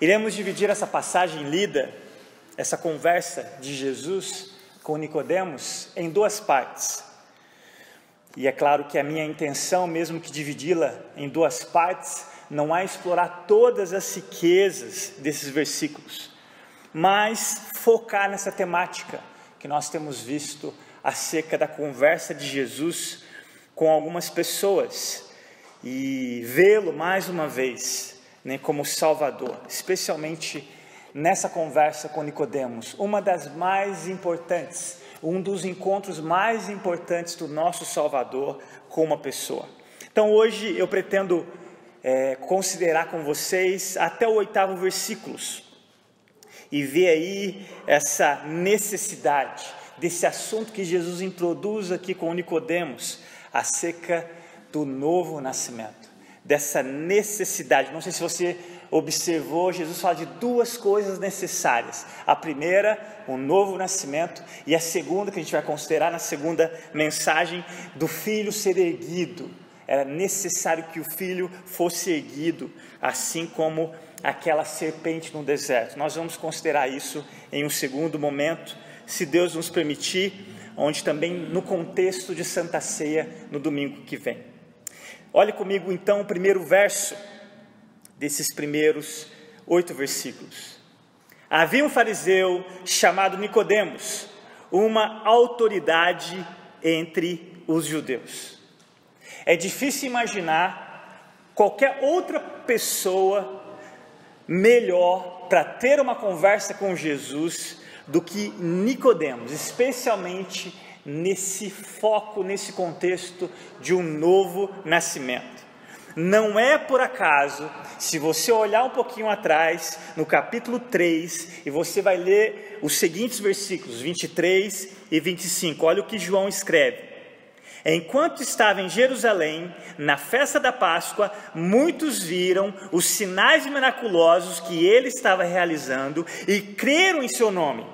Iremos dividir essa passagem lida, essa conversa de Jesus com Nicodemos em duas partes. E é claro que a minha intenção, mesmo que dividi-la em duas partes, não é explorar todas as riquezas desses versículos, mas focar nessa temática que nós temos visto acerca da conversa de Jesus com algumas pessoas e vê-lo mais uma vez né, como Salvador, especialmente nessa conversa com Nicodemos, uma das mais importantes, um dos encontros mais importantes do nosso Salvador com uma pessoa. Então hoje eu pretendo é, considerar com vocês até o oitavo versículos e ver aí essa necessidade desse assunto que Jesus introduz aqui com Nicodemos acerca do novo nascimento dessa necessidade. Não sei se você observou, Jesus fala de duas coisas necessárias. A primeira, o novo nascimento, e a segunda, que a gente vai considerar na segunda mensagem, do filho ser erguido. Era necessário que o filho fosse erguido, assim como aquela serpente no deserto. Nós vamos considerar isso em um segundo momento, se Deus nos permitir, onde também no contexto de Santa Ceia no domingo que vem. Olhe comigo então o primeiro verso desses primeiros oito versículos. Havia um fariseu chamado Nicodemos, uma autoridade entre os judeus. É difícil imaginar qualquer outra pessoa melhor para ter uma conversa com Jesus do que Nicodemos, especialmente nesse foco, nesse contexto de um novo nascimento. Não é por acaso, se você olhar um pouquinho atrás, no capítulo 3, e você vai ler os seguintes versículos, 23 e 25, olha o que João escreve. Enquanto estava em Jerusalém, na festa da Páscoa, muitos viram os sinais miraculosos que ele estava realizando e creram em seu nome.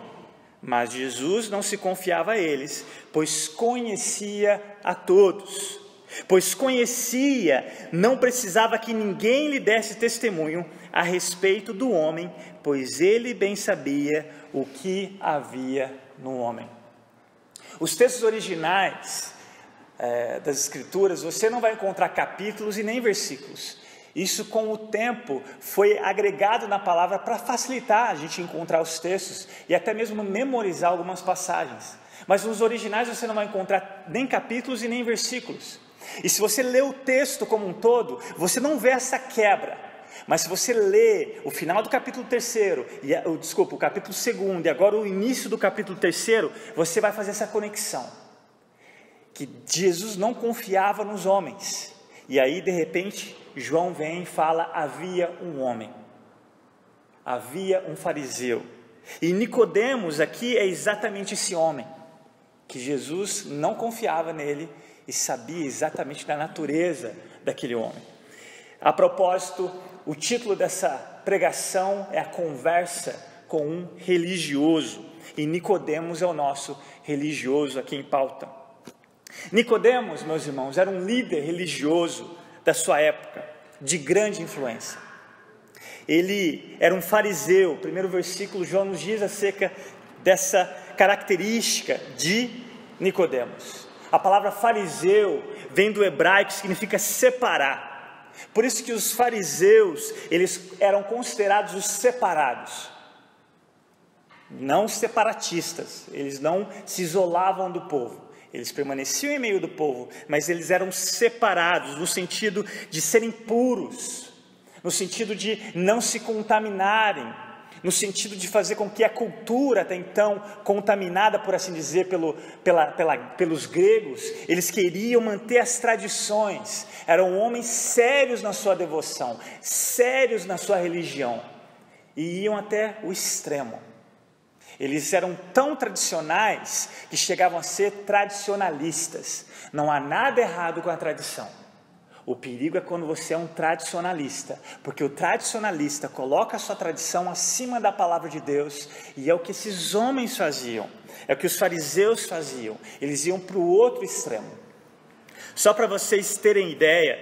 Mas Jesus não se confiava a eles, pois conhecia a todos. Pois conhecia, não precisava que ninguém lhe desse testemunho a respeito do homem, pois ele bem sabia o que havia no homem. Os textos originais é, das Escrituras, você não vai encontrar capítulos e nem versículos. Isso, com o tempo, foi agregado na palavra para facilitar a gente encontrar os textos e até mesmo memorizar algumas passagens. Mas nos originais você não vai encontrar nem capítulos e nem versículos. E se você lê o texto como um todo, você não vê essa quebra. Mas se você lê o final do capítulo 3, e, desculpa, o capítulo 2 e agora o início do capítulo 3, você vai fazer essa conexão. Que Jesus não confiava nos homens. E aí, de repente, João vem e fala: havia um homem, havia um fariseu. E Nicodemos aqui é exatamente esse homem que Jesus não confiava nele e sabia exatamente da natureza daquele homem. A propósito, o título dessa pregação é a conversa com um religioso, e Nicodemos é o nosso religioso aqui em pauta. Nicodemos, meus irmãos, era um líder religioso da sua época, de grande influência. Ele era um fariseu, o primeiro versículo João nos diz acerca dessa característica de Nicodemos. A palavra fariseu vem do hebraico significa separar. Por isso que os fariseus, eles eram considerados os separados. Não separatistas, eles não se isolavam do povo. Eles permaneciam em meio do povo, mas eles eram separados no sentido de serem puros, no sentido de não se contaminarem, no sentido de fazer com que a cultura até então contaminada, por assim dizer, pelo, pela, pela, pelos gregos, eles queriam manter as tradições, eram homens sérios na sua devoção, sérios na sua religião, e iam até o extremo. Eles eram tão tradicionais que chegavam a ser tradicionalistas. Não há nada errado com a tradição. O perigo é quando você é um tradicionalista, porque o tradicionalista coloca a sua tradição acima da palavra de Deus, e é o que esses homens faziam, é o que os fariseus faziam, eles iam para o outro extremo. Só para vocês terem ideia,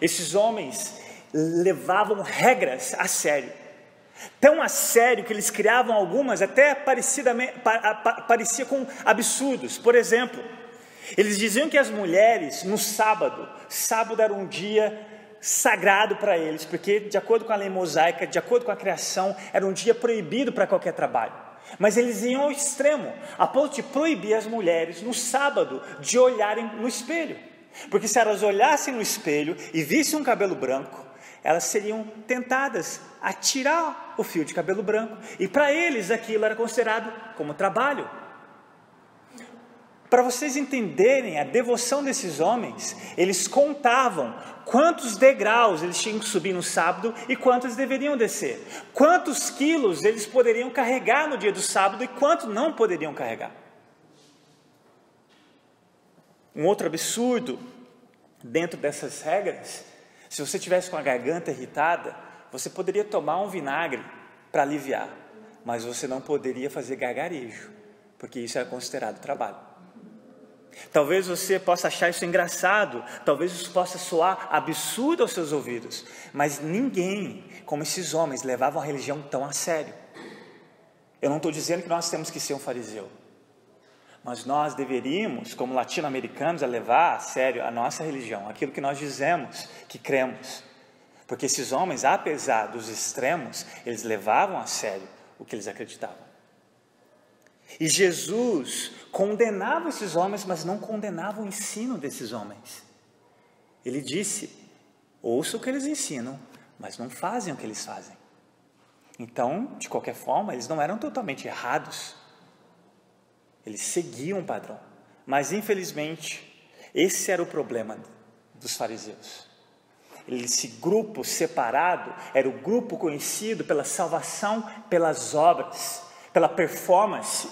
esses homens levavam regras a sério. Tão a sério que eles criavam algumas até parecia com absurdos. Por exemplo, eles diziam que as mulheres no sábado, sábado era um dia sagrado para eles, porque de acordo com a lei mosaica, de acordo com a criação, era um dia proibido para qualquer trabalho. Mas eles iam ao extremo, a ponto de proibir as mulheres no sábado de olharem no espelho. Porque se elas olhassem no espelho e vissem um cabelo branco, elas seriam tentadas a tirar o fio de cabelo branco. E para eles aquilo era considerado como trabalho. Para vocês entenderem a devoção desses homens, eles contavam quantos degraus eles tinham que subir no sábado e quantos deveriam descer, quantos quilos eles poderiam carregar no dia do sábado e quanto não poderiam carregar. Um outro absurdo dentro dessas regras, se você tivesse com a garganta irritada, você poderia tomar um vinagre para aliviar, mas você não poderia fazer gargarejo, porque isso era considerado trabalho. Talvez você possa achar isso engraçado, talvez isso possa soar absurdo aos seus ouvidos, mas ninguém, como esses homens, levavam a religião tão a sério. Eu não estou dizendo que nós temos que ser um fariseu, mas nós deveríamos, como latino-americanos, levar a sério a nossa religião, aquilo que nós dizemos que cremos. Porque esses homens, apesar dos extremos, eles levavam a sério o que eles acreditavam. E Jesus condenava esses homens, mas não condenava o ensino desses homens. Ele disse: ouça o que eles ensinam, mas não fazem o que eles fazem. Então, de qualquer forma, eles não eram totalmente errados. Eles seguiam o padrão. Mas, infelizmente, esse era o problema dos fariseus. Esse grupo separado era o grupo conhecido pela salvação pelas obras, pela performance.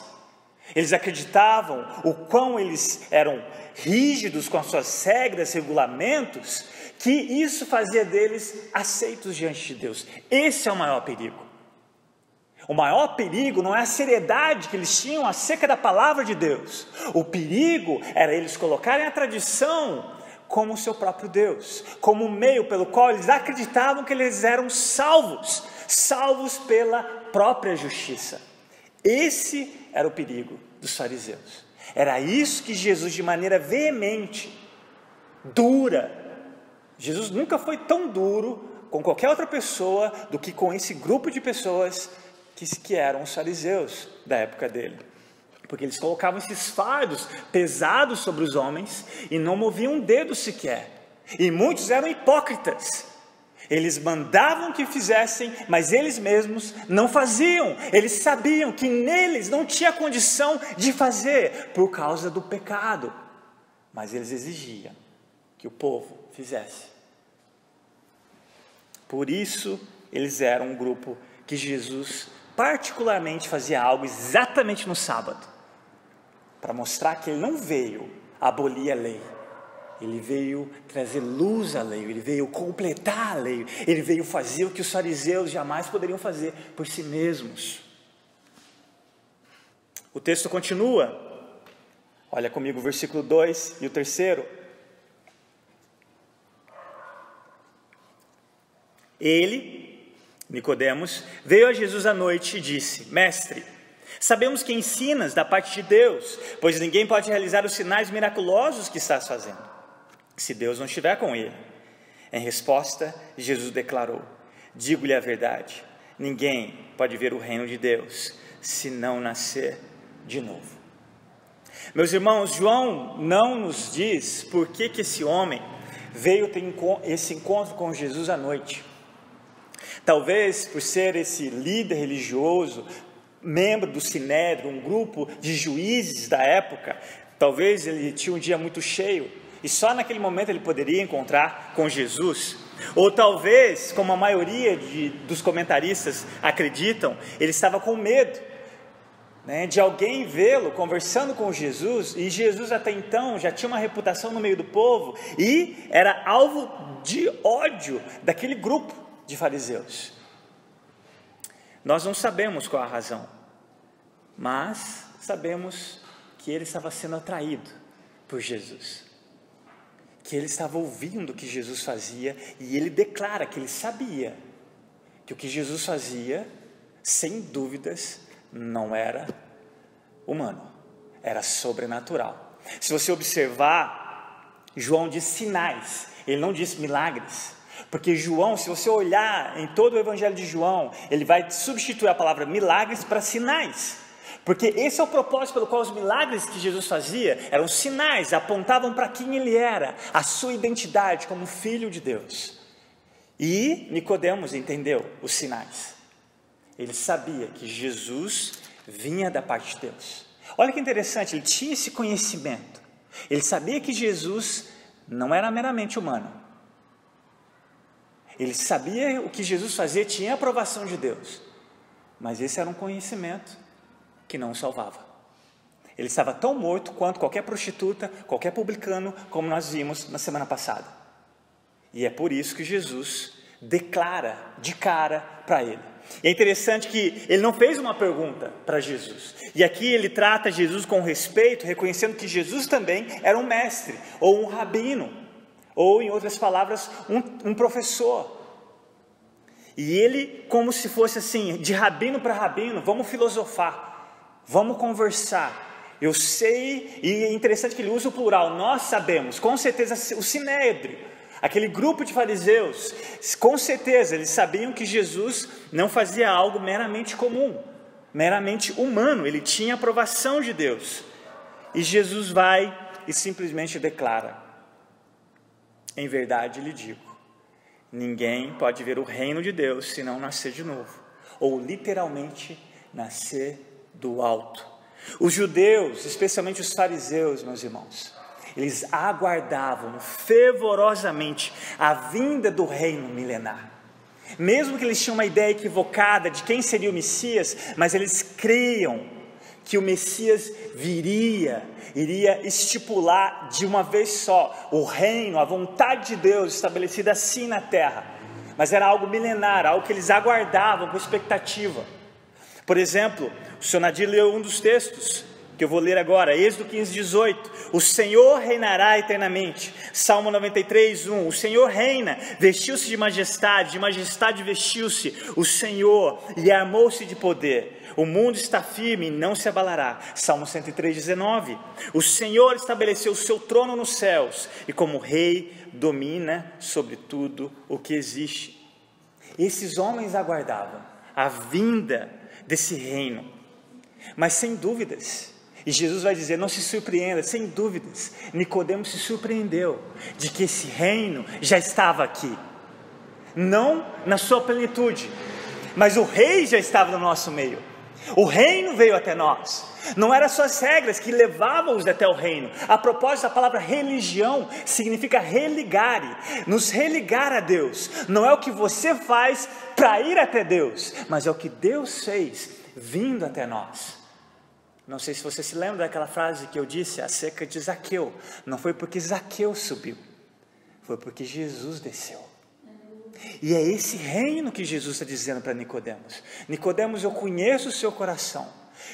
Eles acreditavam o quão eles eram rígidos com as suas regras, regulamentos, que isso fazia deles aceitos diante de Deus. Esse é o maior perigo. O maior perigo não é a seriedade que eles tinham acerca da palavra de Deus. O perigo era eles colocarem a tradição como o seu próprio Deus, como o meio pelo qual eles acreditavam que eles eram salvos, salvos pela própria justiça. Esse era o perigo dos fariseus. Era isso que Jesus, de maneira veemente, dura, Jesus nunca foi tão duro com qualquer outra pessoa do que com esse grupo de pessoas que, que eram os fariseus da época dele porque eles colocavam esses fardos pesados sobre os homens e não moviam um dedo sequer. E muitos eram hipócritas. Eles mandavam que fizessem, mas eles mesmos não faziam. Eles sabiam que neles não tinha condição de fazer por causa do pecado. Mas eles exigiam que o povo fizesse. Por isso, eles eram um grupo que Jesus particularmente fazia algo exatamente no sábado para mostrar que ele não veio abolir a lei, ele veio trazer luz à lei, ele veio completar a lei, ele veio fazer o que os fariseus jamais poderiam fazer por si mesmos. O texto continua, olha comigo o versículo 2 e o terceiro. Ele, Nicodemos, veio a Jesus à noite e disse: Mestre, Sabemos que ensinas da parte de Deus, pois ninguém pode realizar os sinais miraculosos que estás fazendo, se Deus não estiver com ele. Em resposta, Jesus declarou: Digo-lhe a verdade, ninguém pode ver o reino de Deus se não nascer de novo. Meus irmãos, João não nos diz por que, que esse homem veio ter esse encontro com Jesus à noite. Talvez por ser esse líder religioso, membro do Sinédrio, um grupo de juízes da época. Talvez ele tinha um dia muito cheio e só naquele momento ele poderia encontrar com Jesus. Ou talvez, como a maioria de, dos comentaristas acreditam, ele estava com medo né, de alguém vê-lo conversando com Jesus, e Jesus até então já tinha uma reputação no meio do povo e era alvo de ódio daquele grupo de fariseus. Nós não sabemos qual a razão, mas sabemos que ele estava sendo atraído por Jesus, que ele estava ouvindo o que Jesus fazia e ele declara que ele sabia que o que Jesus fazia sem dúvidas, não era humano, era sobrenatural. Se você observar, João diz sinais, ele não diz milagres. Porque João, se você olhar em todo o evangelho de João, ele vai substituir a palavra milagres para sinais. Porque esse é o propósito pelo qual os milagres que Jesus fazia eram sinais, apontavam para quem ele era, a sua identidade como filho de Deus. E Nicodemos entendeu os sinais. Ele sabia que Jesus vinha da parte de Deus. Olha que interessante, ele tinha esse conhecimento. Ele sabia que Jesus não era meramente humano. Ele sabia o que Jesus fazia, tinha aprovação de Deus. Mas esse era um conhecimento que não o salvava. Ele estava tão morto quanto qualquer prostituta, qualquer publicano, como nós vimos na semana passada. E é por isso que Jesus declara de cara para ele. E é interessante que ele não fez uma pergunta para Jesus. E aqui ele trata Jesus com respeito, reconhecendo que Jesus também era um mestre, ou um rabino, ou, em outras palavras, um, um professor. E ele, como se fosse assim, de rabino para rabino, vamos filosofar. Vamos conversar. Eu sei, e é interessante que ele usa o plural, nós sabemos, com certeza o sinédrio, aquele grupo de fariseus, com certeza eles sabiam que Jesus não fazia algo meramente comum, meramente humano, ele tinha aprovação de Deus. E Jesus vai e simplesmente declara: Em verdade lhe digo, ninguém pode ver o reino de Deus se não nascer de novo, ou literalmente nascer do alto. Os judeus, especialmente os fariseus, meus irmãos, eles aguardavam fervorosamente a vinda do reino milenar. Mesmo que eles tinham uma ideia equivocada de quem seria o Messias, mas eles criam que o Messias viria, iria estipular de uma vez só o reino, a vontade de Deus estabelecida assim na terra. Mas era algo milenar, algo que eles aguardavam com expectativa. Por exemplo, o senhor Nadir leu um dos textos que eu vou ler agora, Êxodo 15, 18. O Senhor reinará eternamente. Salmo 93, 1. O Senhor reina, vestiu-se de majestade, de majestade vestiu-se o Senhor e armou-se de poder. O mundo está firme e não se abalará. Salmo 103, 19. O Senhor estabeleceu o seu trono nos céus e, como rei, domina sobre tudo o que existe. Esses homens aguardavam a vinda desse reino. Mas sem dúvidas, e Jesus vai dizer: não se surpreenda, sem dúvidas, Nicodemos se surpreendeu de que esse reino já estava aqui. Não na sua plenitude, mas o rei já estava no nosso meio. O reino veio até nós. Não eram só as regras que levavam-os até o reino. A propósito, a palavra religião significa religare, nos religar a Deus. Não é o que você faz para ir até Deus, mas é o que Deus fez vindo até nós. Não sei se você se lembra daquela frase que eu disse acerca de Zaqueu. Não foi porque Zaqueu subiu, foi porque Jesus desceu. E é esse reino que Jesus está dizendo para Nicodemos. Nicodemos, eu conheço o seu coração.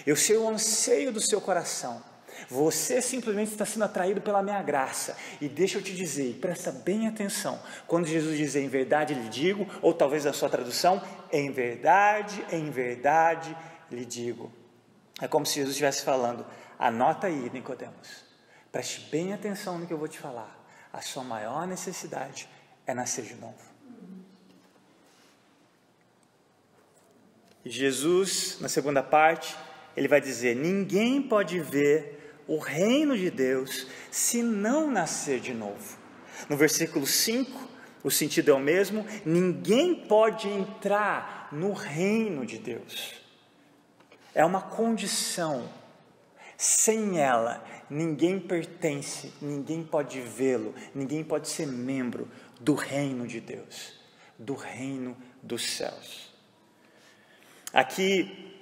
Eu sei o anseio do seu coração. Você simplesmente está sendo atraído pela minha graça. E deixa eu te dizer, presta bem atenção. Quando Jesus diz em verdade lhe digo, ou talvez a sua tradução, em verdade, em verdade lhe digo. É como se Jesus estivesse falando, anota aí, Nicodemos. Preste bem atenção no que eu vou te falar. A sua maior necessidade é nascer de novo. Jesus, na segunda parte, ele vai dizer: ninguém pode ver o reino de Deus se não nascer de novo. No versículo 5, o sentido é o mesmo: ninguém pode entrar no reino de Deus. É uma condição. Sem ela, ninguém pertence, ninguém pode vê-lo, ninguém pode ser membro do reino de Deus, do reino dos céus. Aqui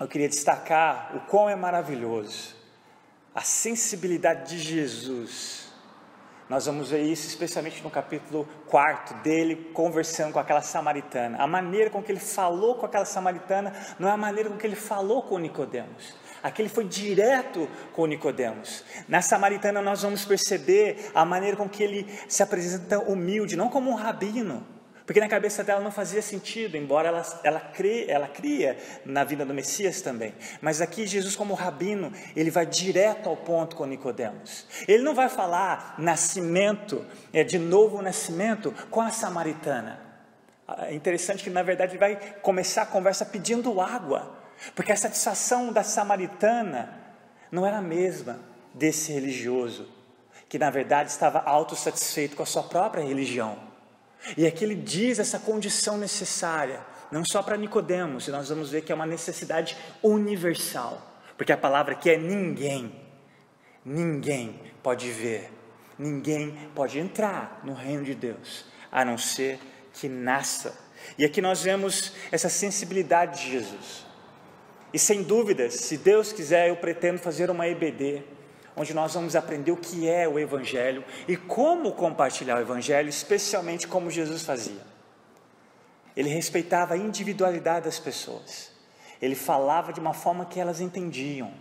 eu queria destacar o quão é maravilhoso a sensibilidade de Jesus. Nós vamos ver isso especialmente no capítulo 4 dele conversando com aquela samaritana. A maneira com que ele falou com aquela samaritana não é a maneira com que ele falou com Nicodemos. Aquele foi direto com Nicodemos. Na samaritana nós vamos perceber a maneira com que ele se apresenta humilde, não como um rabino, Porque na cabeça dela não fazia sentido, embora ela, ela, crê, ela cria na vida do Messias também. Mas aqui Jesus, como rabino, ele vai direto ao ponto com Nicodemos. Ele não vai falar nascimento, é, de novo nascimento, com a samaritana. É interessante que, na verdade, ele vai começar a conversa pedindo água, porque a satisfação da samaritana não era a mesma desse religioso, que na verdade estava autossatisfeito com a sua própria religião. E aqui ele diz essa condição necessária, não só para Nicodemos, e nós vamos ver que é uma necessidade universal, porque a palavra aqui é ninguém. Ninguém pode ver, ninguém pode entrar no reino de Deus, a não ser que nasça. E aqui nós vemos essa sensibilidade de Jesus. E sem dúvidas, se Deus quiser, eu pretendo fazer uma EBD onde nós vamos aprender o que é o Evangelho e como compartilhar o Evangelho, especialmente como Jesus fazia. Ele respeitava a individualidade das pessoas, ele falava de uma forma que elas entendiam,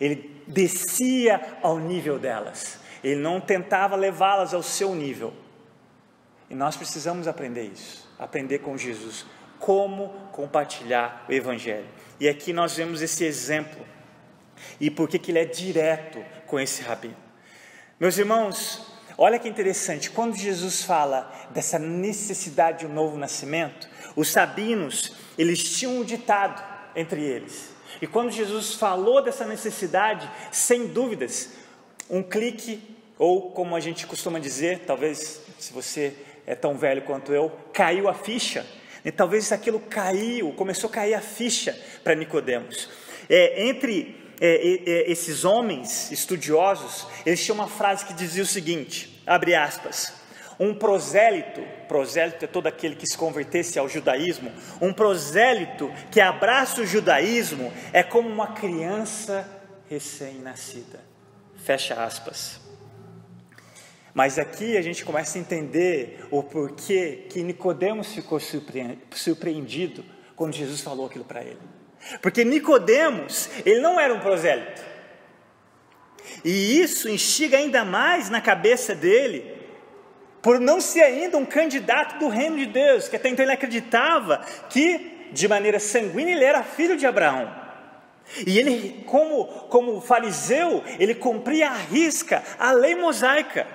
ele descia ao nível delas, ele não tentava levá-las ao seu nível. E nós precisamos aprender isso, aprender com Jesus, como compartilhar o Evangelho. E aqui nós vemos esse exemplo e por que ele é direto com esse rabino. Meus irmãos, olha que interessante, quando Jesus fala dessa necessidade de um novo nascimento, os sabinos, eles tinham um ditado entre eles. E quando Jesus falou dessa necessidade, sem dúvidas, um clique, ou como a gente costuma dizer, talvez se você é tão velho quanto eu, caiu a ficha. E talvez aquilo caiu, começou a cair a ficha para Nicodemos. É, entre é, é, esses homens estudiosos, eles tinham uma frase que dizia o seguinte, abre aspas, um prosélito, prosélito é todo aquele que se convertesse ao judaísmo, um prosélito que abraça o judaísmo é como uma criança recém-nascida. Fecha aspas. Mas aqui a gente começa a entender o porquê que Nicodemos ficou surpreendido quando Jesus falou aquilo para ele. Porque Nicodemos, ele não era um prosélito. E isso instiga ainda mais na cabeça dele, por não ser ainda um candidato do reino de Deus, que até então ele acreditava que, de maneira sanguínea, ele era filho de Abraão. E ele, como, como fariseu, ele cumpria a risca a lei mosaica.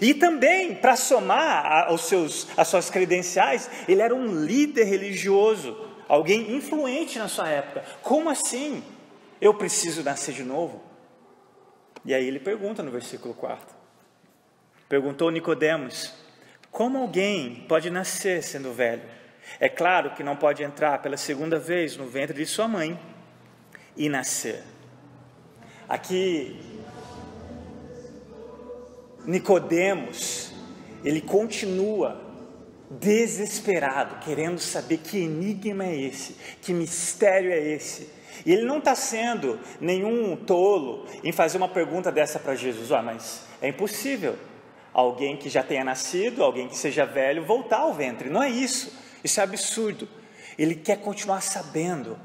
E também, para somar aos seus, às suas credenciais, ele era um líder religioso alguém influente na sua época. Como assim? Eu preciso nascer de novo? E aí ele pergunta no versículo 4. Perguntou Nicodemos: Como alguém pode nascer sendo velho? É claro que não pode entrar pela segunda vez no ventre de sua mãe e nascer. Aqui Nicodemos, ele continua desesperado, querendo saber que enigma é esse, que mistério é esse. E ele não está sendo nenhum tolo em fazer uma pergunta dessa para Jesus. Ah, mas é impossível alguém que já tenha nascido, alguém que seja velho, voltar ao ventre. Não é isso. Isso é absurdo. Ele quer continuar sabendo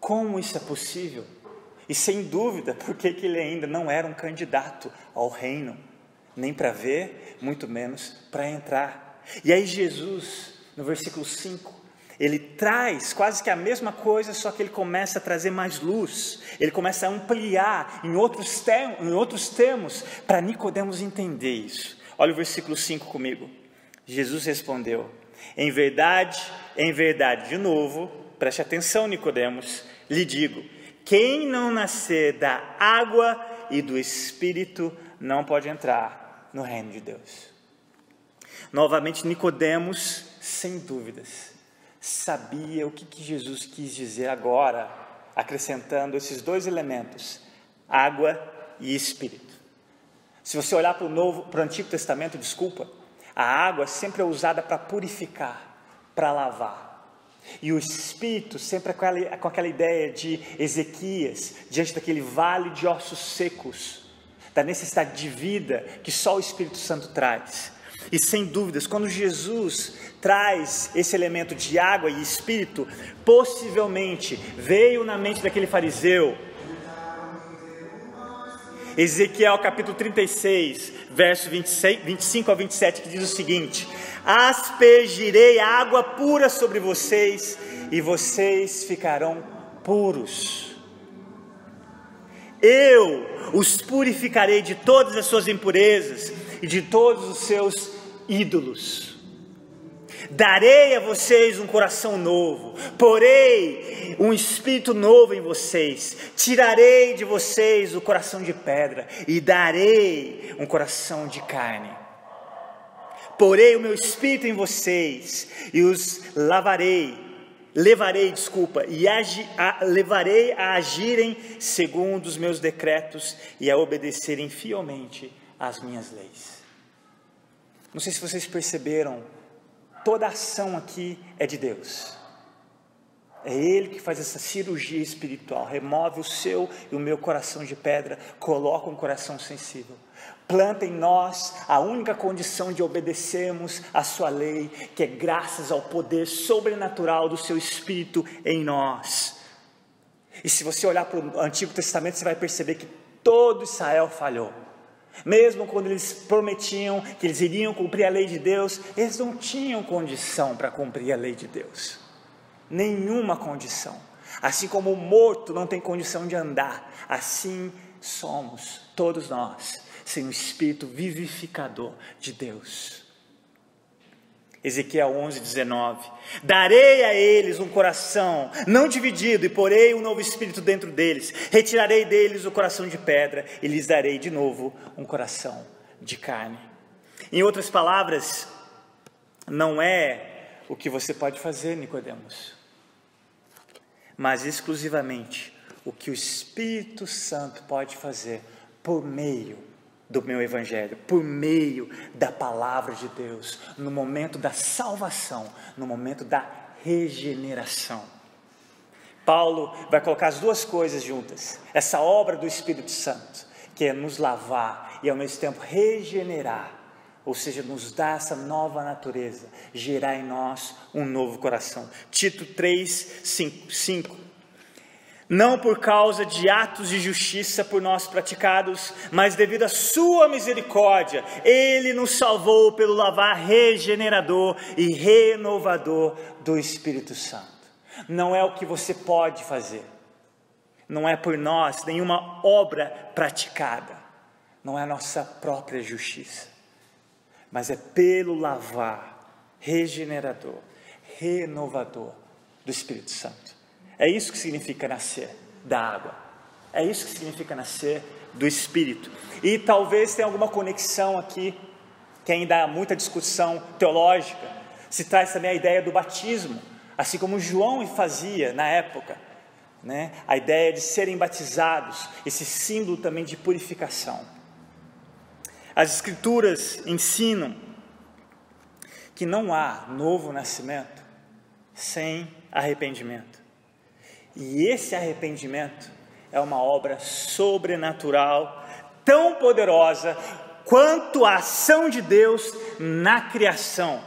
como isso é possível. E sem dúvida, porque que ele ainda não era um candidato ao reino, nem para ver, muito menos para entrar. E aí Jesus, no versículo 5, ele traz quase que a mesma coisa, só que ele começa a trazer mais luz, ele começa a ampliar em outros, termos, em outros termos para Nicodemos entender isso. Olha o versículo 5 comigo. Jesus respondeu: Em verdade, em verdade, de novo, preste atenção, Nicodemos, lhe digo: quem não nascer da água e do espírito não pode entrar no reino de Deus. Novamente, Nicodemos, sem dúvidas, sabia o que, que Jesus quis dizer agora, acrescentando esses dois elementos, água e espírito. Se você olhar para o Novo, para o Antigo Testamento, desculpa, a água sempre é usada para purificar, para lavar. E o Espírito sempre é com com aquela ideia de Ezequias, diante daquele vale de ossos secos, da necessidade de vida que só o Espírito Santo traz. E sem dúvidas, quando Jesus traz esse elemento de água e espírito, possivelmente veio na mente daquele fariseu. Ezequiel capítulo 36, verso 26, 25 a 27, que diz o seguinte: aspergirei água pura sobre vocês e vocês ficarão puros. Eu os purificarei de todas as suas impurezas e de todos os seus ídolos. Darei a vocês um coração novo, porei um espírito novo em vocês, tirarei de vocês o coração de pedra e darei um coração de carne. Porei o meu espírito em vocês e os lavarei levarei, desculpa, e agi, a, levarei a agirem segundo os meus decretos e a obedecerem fielmente às minhas leis. Não sei se vocês perceberam, toda ação aqui é de Deus. É Ele que faz essa cirurgia espiritual, remove o seu e o meu coração de pedra, coloca um coração sensível planta em nós a única condição de obedecermos a Sua lei, que é graças ao poder sobrenatural do Seu Espírito em nós. E se você olhar para o Antigo Testamento, você vai perceber que todo Israel falhou. Mesmo quando eles prometiam que eles iriam cumprir a lei de Deus, eles não tinham condição para cumprir a lei de Deus. Nenhuma condição. Assim como o morto não tem condição de andar, assim somos todos nós sem o espírito vivificador de Deus. Ezequiel 11, 19: Darei a eles um coração não dividido, e porei um novo espírito dentro deles. Retirarei deles o coração de pedra, e lhes darei de novo um coração de carne. Em outras palavras, não é o que você pode fazer, Nicodemos, mas exclusivamente o que o Espírito Santo pode fazer por meio do meu Evangelho, por meio da palavra de Deus, no momento da salvação, no momento da regeneração. Paulo vai colocar as duas coisas juntas, essa obra do Espírito Santo, que é nos lavar e ao mesmo tempo regenerar, ou seja, nos dar essa nova natureza, gerar em nós um novo coração. Tito 3, 5. 5 não por causa de atos de justiça por nós praticados, mas devido à Sua misericórdia, Ele nos salvou pelo lavar regenerador e renovador do Espírito Santo. Não é o que você pode fazer, não é por nós nenhuma obra praticada, não é a nossa própria justiça, mas é pelo lavar regenerador, renovador do Espírito Santo. É isso que significa nascer da água. É isso que significa nascer do Espírito. E talvez tenha alguma conexão aqui, que ainda há muita discussão teológica. Se traz também a ideia do batismo, assim como João fazia na época. Né? A ideia de serem batizados, esse símbolo também de purificação. As Escrituras ensinam que não há novo nascimento sem arrependimento. E esse arrependimento é uma obra sobrenatural, tão poderosa quanto a ação de Deus na criação.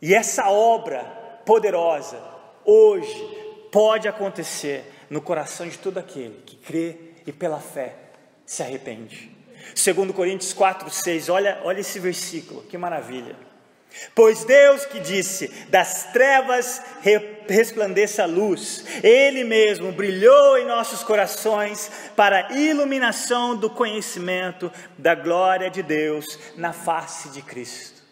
E essa obra poderosa, hoje, pode acontecer no coração de todo aquele que crê e pela fé se arrepende. Segundo Coríntios 4, 6, olha, olha esse versículo, que maravilha. Pois Deus que disse: das trevas resplandeça a luz, Ele mesmo brilhou em nossos corações para a iluminação do conhecimento da glória de Deus na face de Cristo.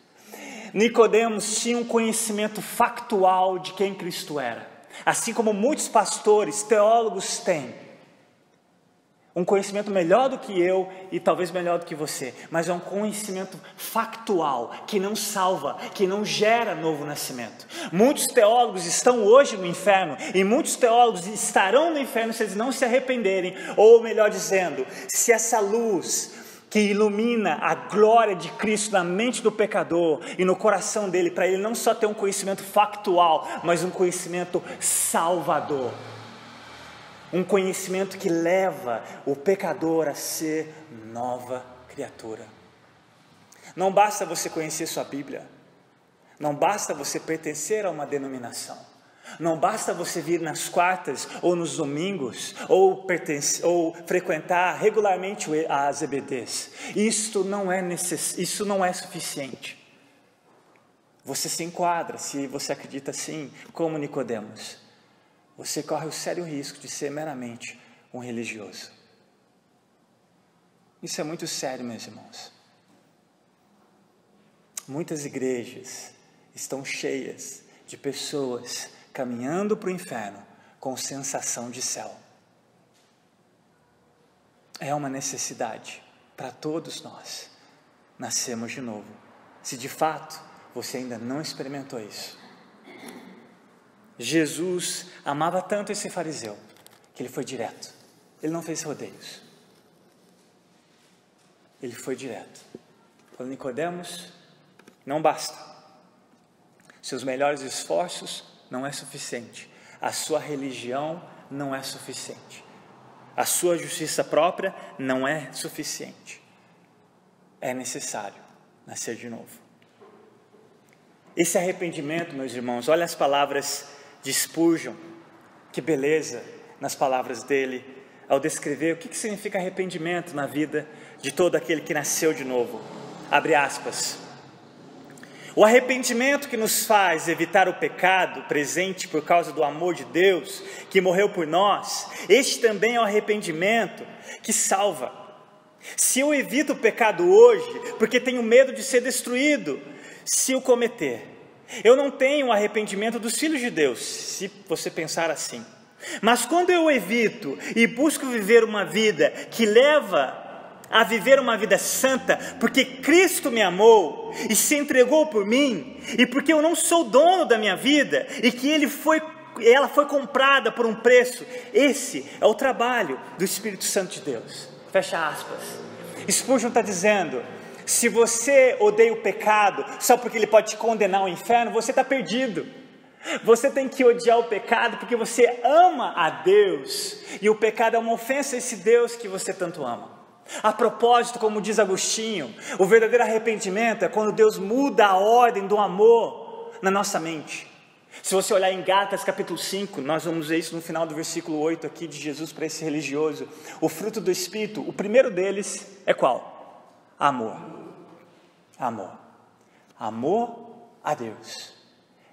Nicodemos tinha um conhecimento factual de quem Cristo era, assim como muitos pastores, teólogos têm um conhecimento melhor do que eu e talvez melhor do que você, mas é um conhecimento factual que não salva, que não gera novo nascimento. Muitos teólogos estão hoje no inferno e muitos teólogos estarão no inferno se eles não se arrependerem, ou melhor dizendo, se essa luz que ilumina a glória de Cristo na mente do pecador e no coração dele, para ele não só ter um conhecimento factual, mas um conhecimento salvador um conhecimento que leva o pecador a ser nova criatura. Não basta você conhecer sua Bíblia, não basta você pertencer a uma denominação, não basta você vir nas quartas ou nos domingos ou, ou frequentar regularmente as EBDs. Isto não é necess, isso não é suficiente. Você se enquadra, se você acredita assim, como Nicodemos. Você corre o sério risco de ser meramente um religioso. Isso é muito sério, meus irmãos. Muitas igrejas estão cheias de pessoas caminhando para o inferno com sensação de céu. É uma necessidade para todos nós nascermos de novo. Se de fato você ainda não experimentou isso. Jesus amava tanto esse fariseu que ele foi direto. Ele não fez rodeios. Ele foi direto. Falou, Nicodemos, não basta. Seus melhores esforços não é suficiente. A sua religião não é suficiente. A sua justiça própria não é suficiente. É necessário nascer de novo. Esse arrependimento, meus irmãos, olha as palavras de Spurgeon, que beleza nas palavras dele, ao descrever o que significa arrependimento na vida de todo aquele que nasceu de novo. Abre aspas. O arrependimento que nos faz evitar o pecado presente por causa do amor de Deus que morreu por nós, este também é o arrependimento que salva. Se eu evito o pecado hoje, porque tenho medo de ser destruído se o cometer, eu não tenho arrependimento dos filhos de Deus, se você pensar assim. Mas quando eu evito e busco viver uma vida que leva a viver uma vida santa, porque Cristo me amou e se entregou por mim, e porque eu não sou dono da minha vida e que ele foi ela foi comprada por um preço. Esse é o trabalho do Espírito Santo de Deus. Fecha aspas. Spurgeon está dizendo: se você odeia o pecado só porque ele pode te condenar ao inferno, você está perdido. Você tem que odiar o pecado porque você ama a Deus e o pecado é uma ofensa a esse Deus que você tanto ama. A propósito, como diz Agostinho, o verdadeiro arrependimento é quando Deus muda a ordem do amor na nossa mente. Se você olhar em Gálatas capítulo 5, nós vamos ver isso no final do versículo 8 aqui de Jesus para esse religioso. O fruto do Espírito, o primeiro deles é qual? Amor. Amor. Amor a Deus.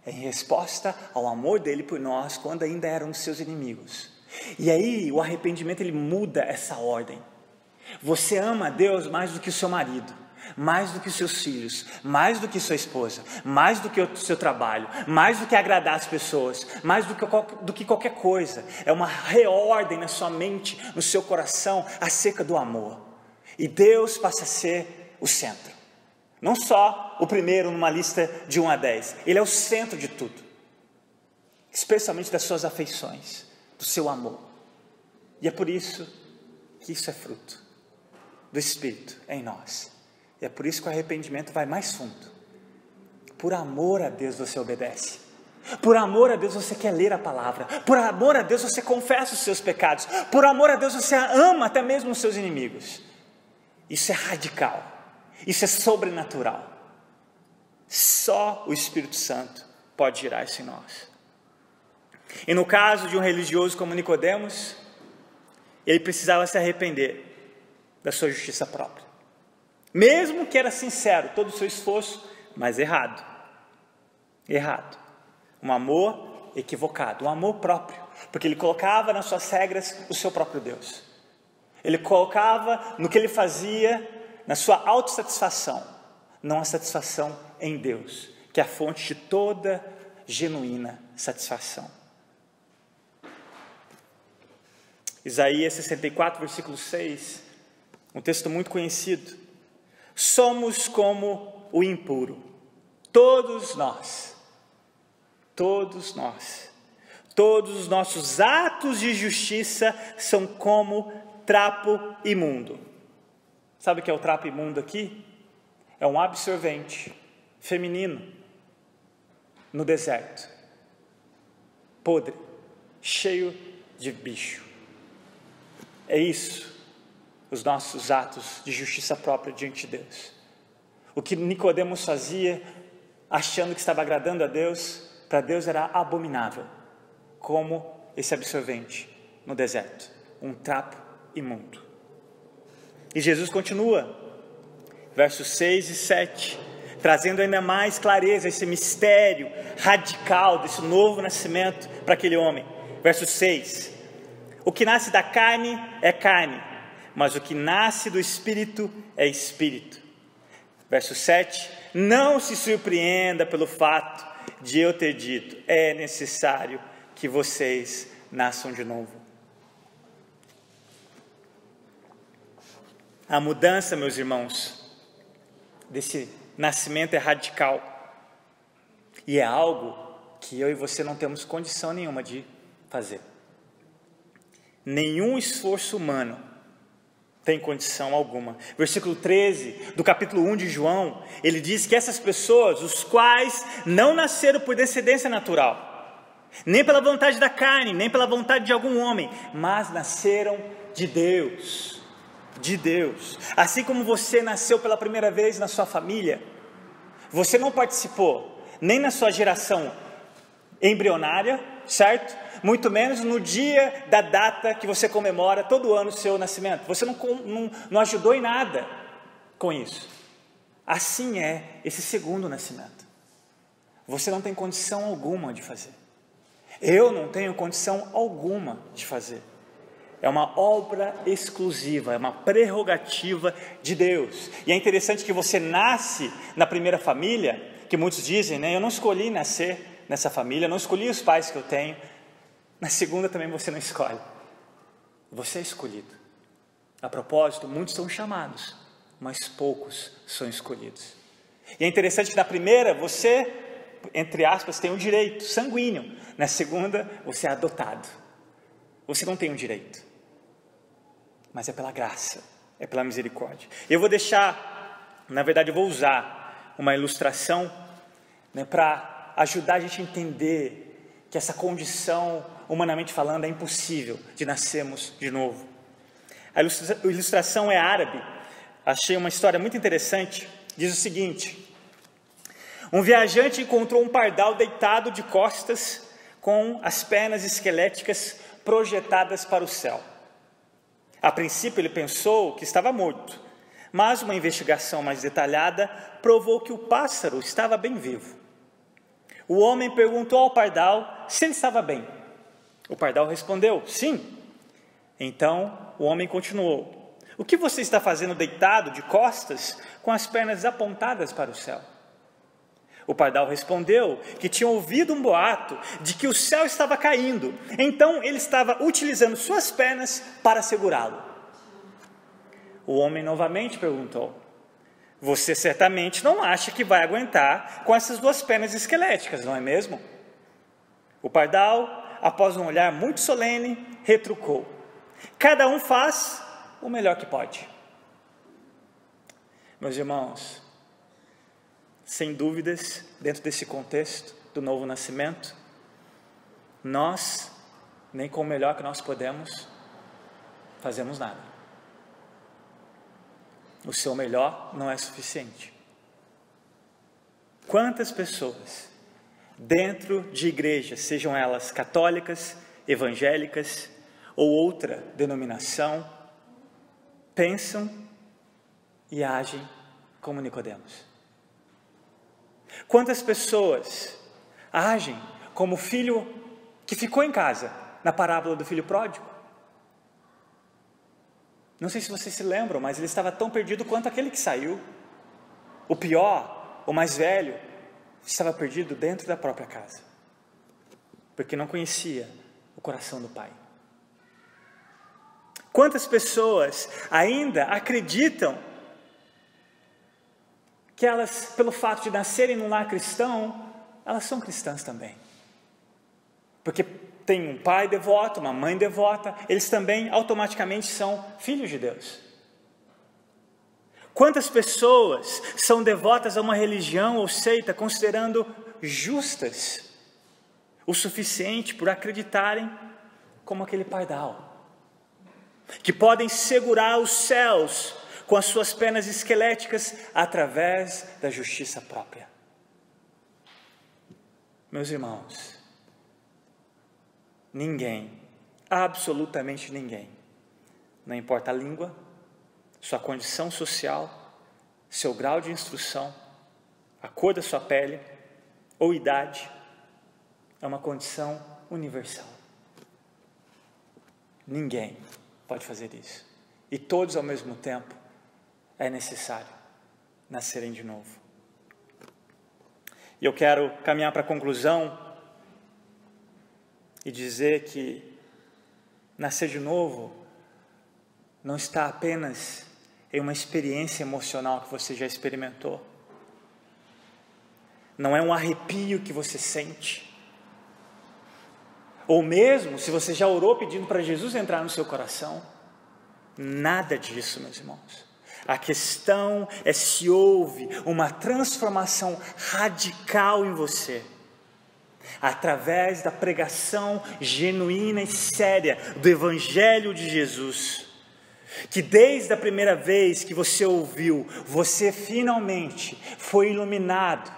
Em resposta ao amor dele por nós quando ainda éramos seus inimigos. E aí o arrependimento ele muda essa ordem. Você ama a Deus mais do que o seu marido, mais do que os seus filhos, mais do que sua esposa, mais do que o seu trabalho, mais do que agradar as pessoas, mais do que, do que qualquer coisa. É uma reordem na sua mente, no seu coração, acerca do amor. E Deus passa a ser o centro. Não só o primeiro numa lista de 1 a 10, Ele é o centro de tudo, especialmente das suas afeições, do seu amor. E é por isso que isso é fruto do Espírito em nós. E é por isso que o arrependimento vai mais fundo. Por amor a Deus você obedece. Por amor a Deus você quer ler a palavra. Por amor a Deus você confessa os seus pecados. Por amor a Deus você ama até mesmo os seus inimigos. Isso é radical. Isso é sobrenatural. Só o Espírito Santo pode girar isso em nós. E no caso de um religioso como Nicodemos, ele precisava se arrepender da sua justiça própria. Mesmo que era sincero todo o seu esforço, mas errado. Errado. Um amor equivocado, um amor próprio, porque ele colocava nas suas regras o seu próprio Deus. Ele colocava no que ele fazia, na sua autossatisfação, não a satisfação em Deus, que é a fonte de toda genuína satisfação. Isaías 64, versículo 6 um texto muito conhecido. Somos como o impuro, todos nós, todos nós, todos os nossos atos de justiça são como trapo imundo. Sabe o que é o trapo imundo aqui? É um absorvente feminino no deserto, podre, cheio de bicho. É isso os nossos atos de justiça própria diante de Deus. O que Nicodemos fazia, achando que estava agradando a Deus, para Deus era abominável, como esse absorvente no deserto, um trapo imundo. E Jesus continua, versos 6 e 7. trazendo ainda mais clareza esse mistério radical desse novo nascimento para aquele homem. Verso 6: O que nasce da carne é carne, mas o que nasce do espírito é espírito. Verso 7: Não se surpreenda pelo fato de eu ter dito: é necessário que vocês nasçam de novo. A mudança, meus irmãos, desse nascimento é radical e é algo que eu e você não temos condição nenhuma de fazer. Nenhum esforço humano tem condição alguma. Versículo 13 do capítulo 1 de João, ele diz que essas pessoas, os quais não nasceram por descendência natural, nem pela vontade da carne, nem pela vontade de algum homem, mas nasceram de Deus. De Deus. Assim como você nasceu pela primeira vez na sua família, você não participou nem na sua geração embrionária, certo? Muito menos no dia da data que você comemora todo ano o seu nascimento. Você não, não, não ajudou em nada com isso. Assim é esse segundo nascimento. Você não tem condição alguma de fazer. Eu não tenho condição alguma de fazer. É uma obra exclusiva, é uma prerrogativa de Deus. E é interessante que você nasce na primeira família, que muitos dizem, né? Eu não escolhi nascer nessa família, não escolhi os pais que eu tenho. Na segunda também você não escolhe. Você é escolhido. A propósito, muitos são chamados, mas poucos são escolhidos. E é interessante que na primeira você, entre aspas, tem um direito sanguíneo. Na segunda, você é adotado. Você não tem um direito. Mas é pela graça, é pela misericórdia. Eu vou deixar, na verdade, eu vou usar uma ilustração né, para ajudar a gente a entender que essa condição, humanamente falando, é impossível de nascermos de novo. A ilustração é árabe. Achei uma história muito interessante. Diz o seguinte: Um viajante encontrou um pardal deitado de costas, com as pernas esqueléticas projetadas para o céu. A princípio, ele pensou que estava morto, mas uma investigação mais detalhada provou que o pássaro estava bem vivo. O homem perguntou ao pardal se ele estava bem. O pardal respondeu: Sim. Então o homem continuou: O que você está fazendo deitado de costas, com as pernas apontadas para o céu? O pardal respondeu que tinha ouvido um boato de que o céu estava caindo, então ele estava utilizando suas pernas para segurá-lo. O homem novamente perguntou: você certamente não acha que vai aguentar com essas duas pernas esqueléticas, não é mesmo? O pardal, após um olhar muito solene, retrucou: Cada um faz o melhor que pode. Meus irmãos, sem dúvidas, dentro desse contexto do novo nascimento, nós, nem com o melhor que nós podemos, fazemos nada o seu melhor não é suficiente. Quantas pessoas dentro de igrejas, sejam elas católicas, evangélicas ou outra denominação, pensam e agem como Nicodemos? Quantas pessoas agem como o filho que ficou em casa na parábola do filho pródigo? Não sei se vocês se lembram, mas ele estava tão perdido quanto aquele que saiu. O pior, o mais velho, estava perdido dentro da própria casa, porque não conhecia o coração do Pai. Quantas pessoas ainda acreditam que elas, pelo fato de nascerem num lar cristão, elas são cristãs também? Porque tem um pai devoto, uma mãe devota, eles também automaticamente são filhos de Deus. Quantas pessoas são devotas a uma religião ou seita considerando justas o suficiente por acreditarem como aquele pardal, que podem segurar os céus com as suas pernas esqueléticas através da justiça própria? Meus irmãos, Ninguém, absolutamente ninguém, não importa a língua, sua condição social, seu grau de instrução, a cor da sua pele ou idade, é uma condição universal. Ninguém pode fazer isso. E todos ao mesmo tempo é necessário nascerem de novo. E eu quero caminhar para a conclusão e dizer que nascer de novo não está apenas em uma experiência emocional que você já experimentou. Não é um arrepio que você sente. Ou mesmo se você já orou pedindo para Jesus entrar no seu coração. Nada disso, meus irmãos. A questão é se houve uma transformação radical em você, através da pregação genuína e séria do Evangelho de Jesus que desde a primeira vez que você ouviu, você finalmente foi iluminado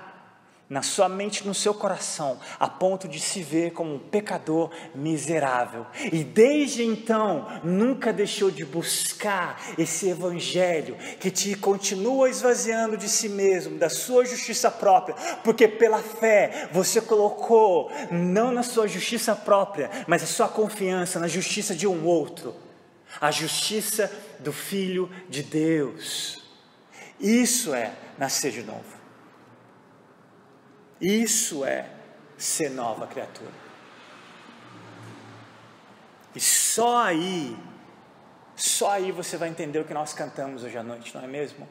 na sua mente, no seu coração, a ponto de se ver como um pecador miserável. E desde então, nunca deixou de buscar esse evangelho que te continua esvaziando de si mesmo, da sua justiça própria, porque pela fé você colocou não na sua justiça própria, mas a sua confiança na justiça de um outro a justiça do Filho de Deus. Isso é nascer de novo. Isso é ser nova criatura. E só aí, só aí você vai entender o que nós cantamos hoje à noite, não é mesmo?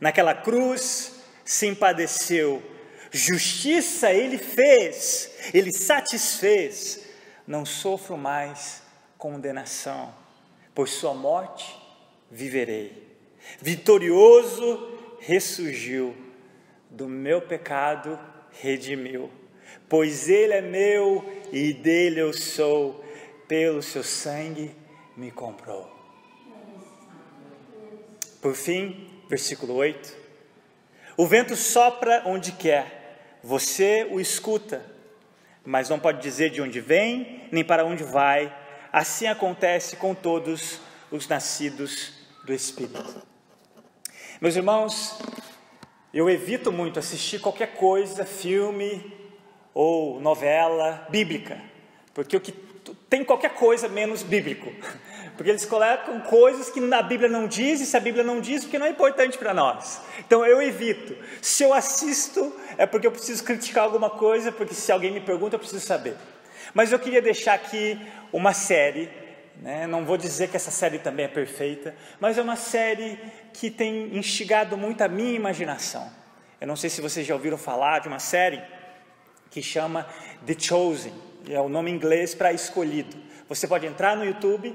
Naquela cruz se empadeceu, justiça ele fez, ele satisfez, não sofro mais condenação por sua morte viverei. Vitorioso ressurgiu, do meu pecado redimiu. Pois ele é meu e dele eu sou, pelo seu sangue me comprou. Por fim, versículo 8: O vento sopra onde quer, você o escuta, mas não pode dizer de onde vem, nem para onde vai Assim acontece com todos os nascidos do Espírito. Meus irmãos, eu evito muito assistir qualquer coisa, filme ou novela bíblica, porque o que tem qualquer coisa menos bíblico. Porque eles colocam coisas que a Bíblia não diz, e se a Bíblia não diz, porque não é importante para nós. Então eu evito. Se eu assisto, é porque eu preciso criticar alguma coisa, porque se alguém me pergunta, eu preciso saber. Mas eu queria deixar aqui uma série, né? não vou dizer que essa série também é perfeita, mas é uma série que tem instigado muito a minha imaginação. Eu não sei se vocês já ouviram falar de uma série que chama The Chosen, é o nome inglês para escolhido. Você pode entrar no YouTube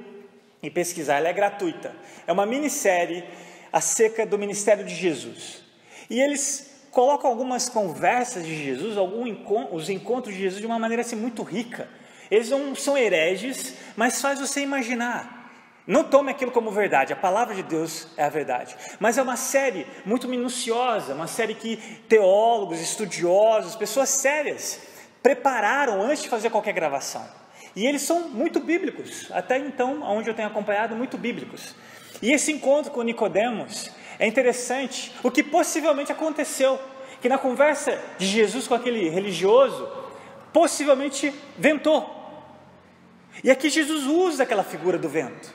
e pesquisar, ela é gratuita. É uma minissérie acerca do ministério de Jesus. E eles colocam algumas conversas de Jesus, alguns encontros, os encontros de Jesus de uma maneira assim muito rica. Eles não são hereges, mas faz você imaginar. Não tome aquilo como verdade, a palavra de Deus é a verdade. Mas é uma série muito minuciosa, uma série que teólogos, estudiosos, pessoas sérias prepararam antes de fazer qualquer gravação. E eles são muito bíblicos, até então, onde eu tenho acompanhado, muito bíblicos. E esse encontro com Nicodemos é interessante, o que possivelmente aconteceu, que na conversa de Jesus com aquele religioso, possivelmente ventou. E aqui Jesus usa aquela figura do vento,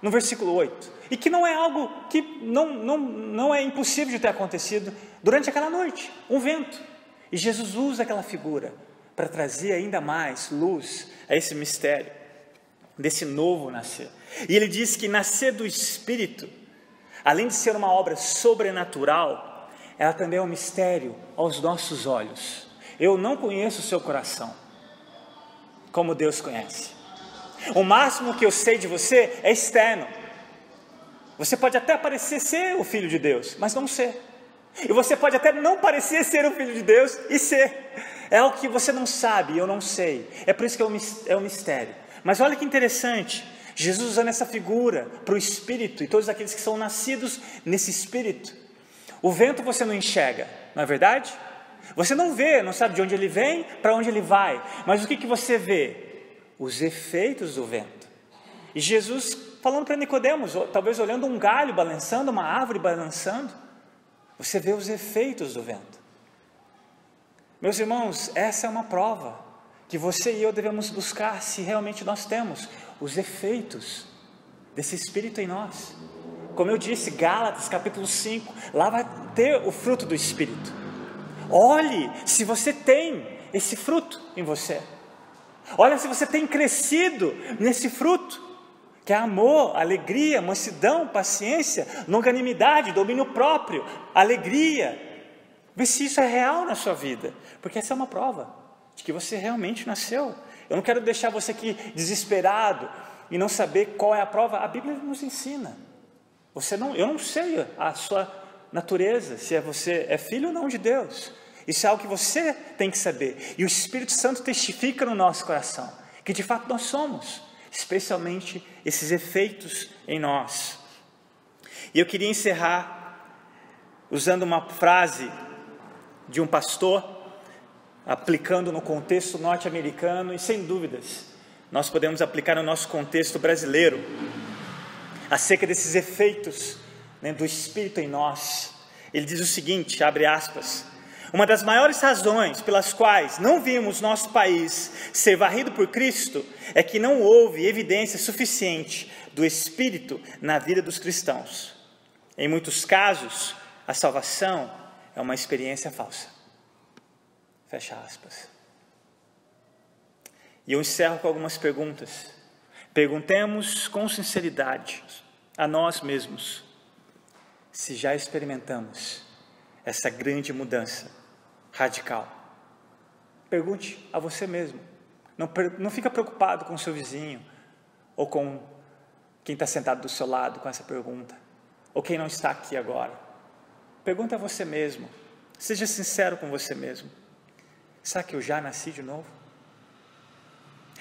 no versículo 8, e que não é algo que não, não, não é impossível de ter acontecido durante aquela noite, um vento. E Jesus usa aquela figura para trazer ainda mais luz a esse mistério, desse novo nascer. E ele diz que nascer do Espírito além de ser uma obra sobrenatural, ela também é um mistério aos nossos olhos. Eu não conheço o seu coração como Deus conhece. O máximo que eu sei de você é externo. Você pode até parecer ser o filho de Deus, mas não ser. E você pode até não parecer ser o filho de Deus e ser. É algo que você não sabe, eu não sei. É por isso que é um mistério. Mas olha que interessante. Jesus usando essa figura para o Espírito e todos aqueles que são nascidos nesse Espírito. O vento você não enxerga, não é verdade? Você não vê, não sabe de onde ele vem, para onde ele vai, mas o que, que você vê? Os efeitos do vento. E Jesus falando para Nicodemos, talvez olhando um galho balançando, uma árvore balançando, você vê os efeitos do vento. Meus irmãos, essa é uma prova que você e eu devemos buscar se realmente nós temos os efeitos desse Espírito em nós. Como eu disse, Gálatas capítulo 5, lá vai ter o fruto do Espírito. Olhe se você tem esse fruto em você. Olha se você tem crescido nesse fruto, que é amor, alegria, mansidão, paciência, longanimidade, domínio próprio, alegria. Vê se isso é real na sua vida, porque essa é uma prova de que você realmente nasceu. Eu não quero deixar você aqui desesperado e não saber qual é a prova. A Bíblia nos ensina. Você não, eu não sei a sua natureza, se é você é filho ou não de Deus. Isso é algo que você tem que saber. E o Espírito Santo testifica no nosso coração que de fato nós somos, especialmente esses efeitos em nós. E eu queria encerrar usando uma frase de um pastor, aplicando no contexto norte-americano e sem dúvidas, nós podemos aplicar no nosso contexto brasileiro, acerca desses efeitos né, do Espírito em nós. Ele diz o seguinte: abre aspas. Uma das maiores razões pelas quais não vimos nosso país ser varrido por Cristo é que não houve evidência suficiente do Espírito na vida dos cristãos. Em muitos casos, a salvação é uma experiência falsa. Fecha aspas. E eu encerro com algumas perguntas. Perguntemos com sinceridade a nós mesmos se já experimentamos essa grande mudança radical. Pergunte a você mesmo. Não, não fica preocupado com o seu vizinho ou com quem está sentado do seu lado com essa pergunta, ou quem não está aqui agora. Pergunta a você mesmo. Seja sincero com você mesmo. Será que eu já nasci de novo?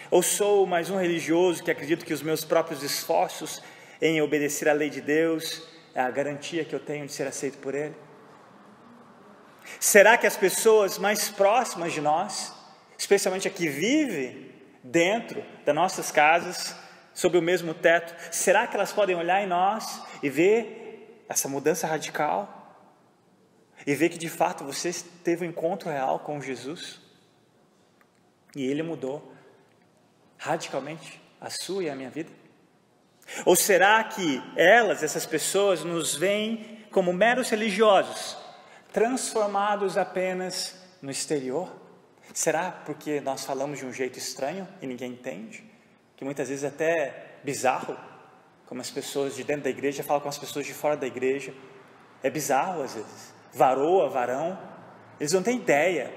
Ou sou mais um religioso que acredito que os meus próprios esforços em obedecer à lei de Deus é a garantia que eu tenho de ser aceito por Ele? Será que as pessoas mais próximas de nós, especialmente a que vive dentro das nossas casas, sob o mesmo teto, será que elas podem olhar em nós e ver essa mudança radical? E ver que de fato você teve um encontro real com Jesus? E Ele mudou radicalmente a sua e a minha vida? Ou será que elas, essas pessoas, nos veem como meros religiosos, transformados apenas no exterior? Será porque nós falamos de um jeito estranho e ninguém entende? Que muitas vezes é até bizarro, como as pessoas de dentro da igreja falam com as pessoas de fora da igreja. É bizarro às vezes. Varoa, varão, eles não têm ideia.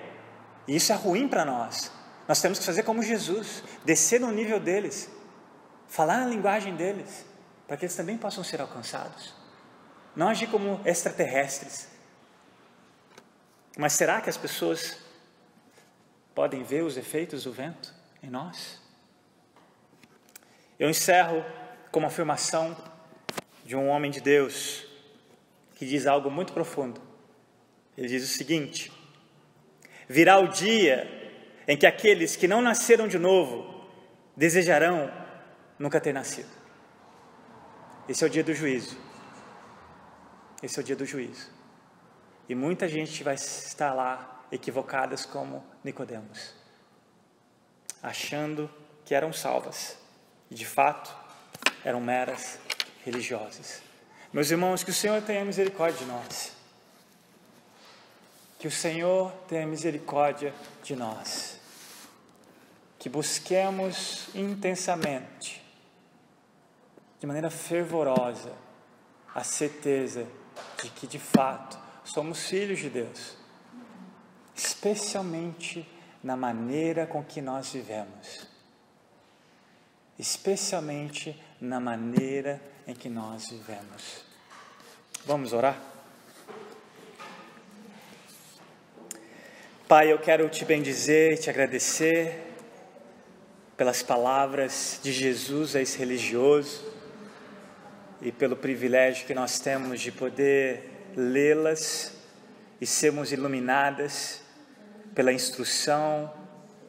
E isso é ruim para nós. Nós temos que fazer como Jesus, descer no nível deles, falar na linguagem deles, para que eles também possam ser alcançados. Não agir como extraterrestres. Mas será que as pessoas podem ver os efeitos do vento em nós? Eu encerro com uma afirmação de um homem de Deus que diz algo muito profundo. Ele diz o seguinte: Virá o dia em que aqueles que não nasceram de novo desejarão nunca ter nascido. Esse é o dia do juízo. Esse é o dia do juízo. E muita gente vai estar lá equivocadas como Nicodemos, achando que eram salvas e de fato eram meras religiosas. Meus irmãos, que o Senhor tenha misericórdia de nós. Que o Senhor tenha misericórdia de nós que busquemos intensamente, de maneira fervorosa, a certeza de que de fato somos filhos de Deus, especialmente na maneira com que nós vivemos, especialmente na maneira em que nós vivemos. Vamos orar? Pai, eu quero te bendizer, te agradecer pelas palavras de Jesus a esse religioso e pelo privilégio que nós temos de poder lê-las e sermos iluminadas pela instrução,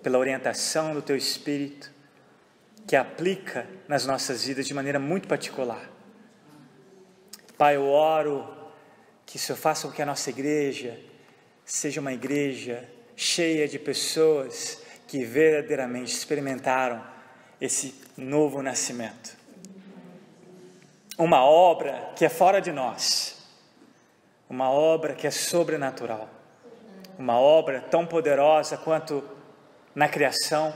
pela orientação do Teu Espírito, que aplica nas nossas vidas de maneira muito particular. Pai, eu oro que isso faça com que a nossa igreja seja uma igreja cheia de pessoas que verdadeiramente experimentaram esse novo nascimento. Uma obra que é fora de nós, uma obra que é sobrenatural, uma obra tão poderosa quanto na criação,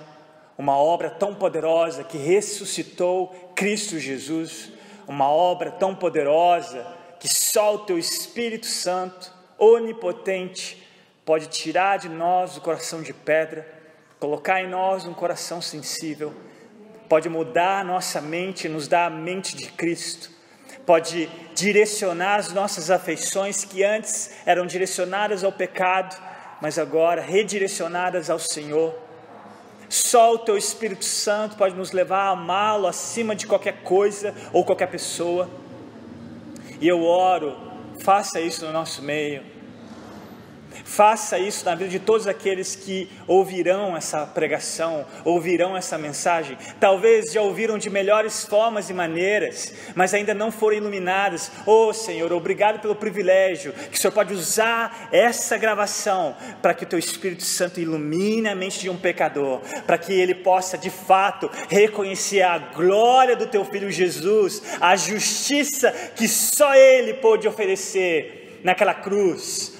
uma obra tão poderosa que ressuscitou Cristo Jesus, uma obra tão poderosa que só o teu Espírito Santo, onipotente, pode tirar de nós o coração de pedra, colocar em nós um coração sensível, pode mudar nossa mente, nos dar a mente de Cristo, pode direcionar as nossas afeições que antes eram direcionadas ao pecado, mas agora redirecionadas ao Senhor. Só o Teu Espírito Santo pode nos levar a amá-lo acima de qualquer coisa ou qualquer pessoa. E eu oro, faça isso no nosso meio Faça isso na vida de todos aqueles que ouvirão essa pregação, ouvirão essa mensagem. Talvez já ouviram de melhores formas e maneiras, mas ainda não foram iluminadas. Oh Senhor, obrigado pelo privilégio que o Senhor pode usar essa gravação para que o Teu Espírito Santo ilumine a mente de um pecador, para que ele possa de fato reconhecer a glória do Teu Filho Jesus, a justiça que só Ele pôde oferecer naquela cruz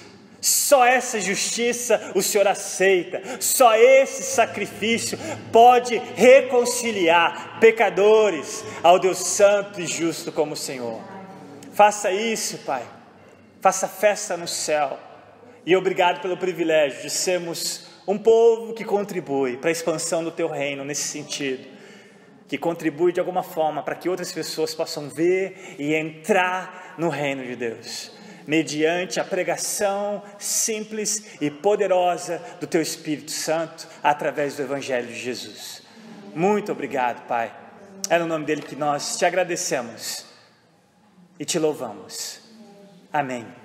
só essa justiça o Senhor aceita, só esse sacrifício pode reconciliar pecadores ao Deus Santo e justo como o Senhor. Faça isso, Pai, faça festa no céu, e obrigado pelo privilégio de sermos um povo que contribui para a expansão do Teu reino nesse sentido. Que contribui de alguma forma para que outras pessoas possam ver e entrar no reino de Deus mediante a pregação simples e poderosa do Teu Espírito Santo através do Evangelho de Jesus. Muito obrigado, Pai. É no nome dele que nós te agradecemos e te louvamos. Amém.